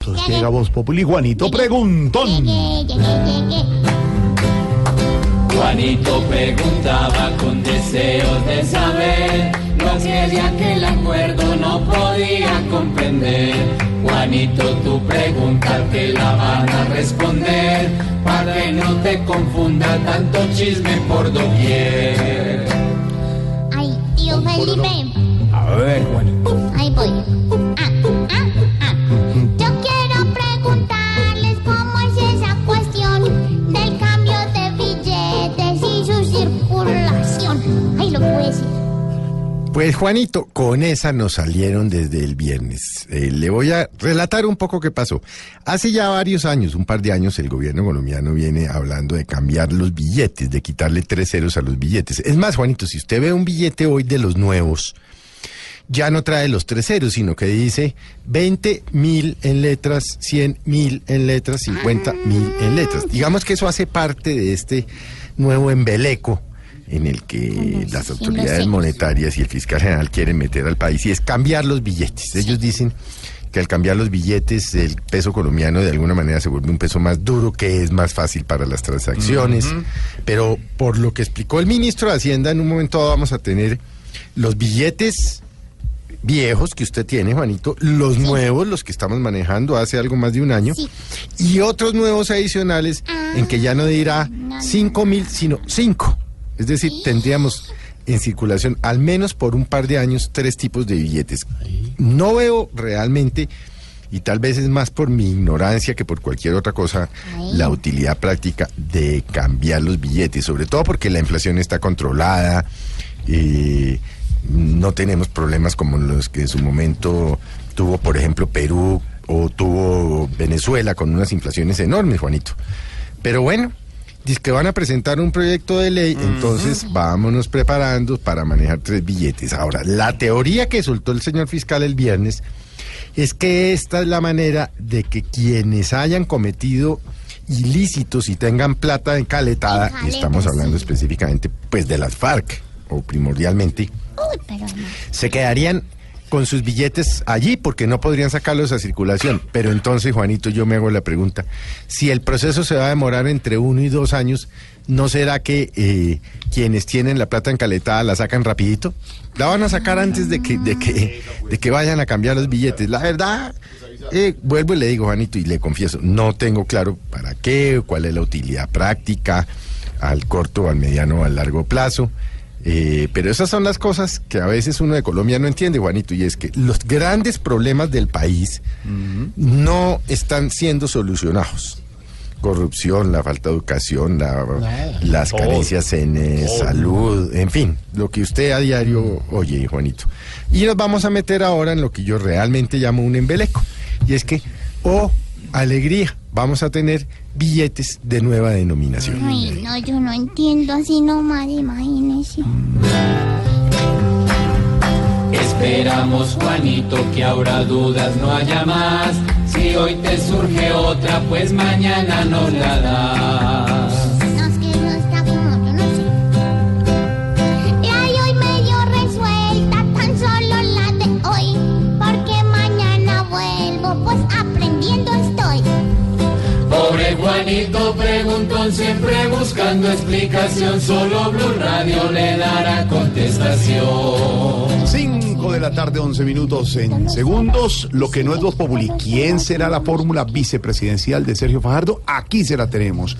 Entonces llega Voz Populi, Juanito Preguntón. Juanito preguntaba con deseos de saber lo que de aquel acuerdo no podía comprender. Juanito, tu pregunta te la van a responder para que no te confunda tanto chisme por doquier. Decir. Pues Juanito, con esa nos salieron desde el viernes. Eh, le voy a relatar un poco qué pasó. Hace ya varios años, un par de años, el gobierno colombiano viene hablando de cambiar los billetes, de quitarle tres ceros a los billetes. Es más, Juanito, si usted ve un billete hoy de los nuevos, ya no trae los tres ceros, sino que dice 20 mil en letras, 100 mil en letras, 50 mil en letras. Digamos que eso hace parte de este nuevo embeleco en el que las autoridades monetarias y el fiscal general quieren meter al país y es cambiar los billetes. Ellos dicen que al cambiar los billetes el peso colombiano de alguna manera se vuelve un peso más duro, que es más fácil para las transacciones. Pero por lo que explicó el ministro de Hacienda, en un momento dado vamos a tener los billetes viejos que usted tiene, Juanito, los nuevos, los que estamos manejando hace algo más de un año, Sí. y otros nuevos adicionales Ah. en que ya no dirá No, no. cinco mil, sino cinco. Es decir, tendríamos en circulación al menos por un par de años tres tipos de billetes. No veo realmente, y tal vez es más por mi ignorancia que por cualquier otra cosa, la utilidad práctica de cambiar los billetes, sobre todo porque la inflación está controlada. eh, no tenemos problemas como los que en su momento tuvo, por ejemplo, Perú o tuvo Venezuela con unas inflaciones enormes, Juanito. Pero bueno, dice que van a presentar un proyecto de ley, entonces vámonos preparando para manejar tres billetes. Ahora, la teoría que soltó el señor fiscal el viernes es que esta es la manera de que quienes hayan cometido ilícitos y tengan plata encaletada, y Encaleta, estamos hablando sí. específicamente pues de las FARC, o primordialmente, Uy, pero no. se quedarían con sus billetes allí porque no podrían sacarlos a circulación. Pero entonces, Juanito, yo me hago la pregunta, si el proceso se va a demorar entre uno y dos años, ¿no será que eh, quienes tienen la plata encaletada la sacan rapidito? ¿La van a sacar antes de que, de que, de que vayan a cambiar los billetes? La verdad, eh, vuelvo y le digo, Juanito, y le confieso, no tengo claro para qué, cuál es la utilidad práctica, al corto, al mediano al largo plazo. Eh, pero esas son las cosas que a veces uno de Colombia no entiende, Juanito, y es que los grandes problemas del país no están siendo solucionados. Corrupción, la falta de educación, la- las Todo. carencias en eh, Todo. salud, en fin, lo que usted a diario oye, Juanito. Y nos vamos a meter ahora en lo que yo realmente llamo un embeleco, y es que, oh, alegría, vamos a tener billetes de nueva denominación. Ay, no, yo no entiendo así nomás, imagínese. Esperamos, Juanito, que ahora dudas no haya más. Si hoy te surge otra, pues mañana nos la das. Juanito preguntón, siempre buscando explicación. Solo Blue Radio le dará contestación. 5 de la tarde, 11 minutos en segundos. Lo que no es Voz Populi. ¿Quién será la fórmula vicepresidencial de Sergio Fajardo? Aquí se la tenemos.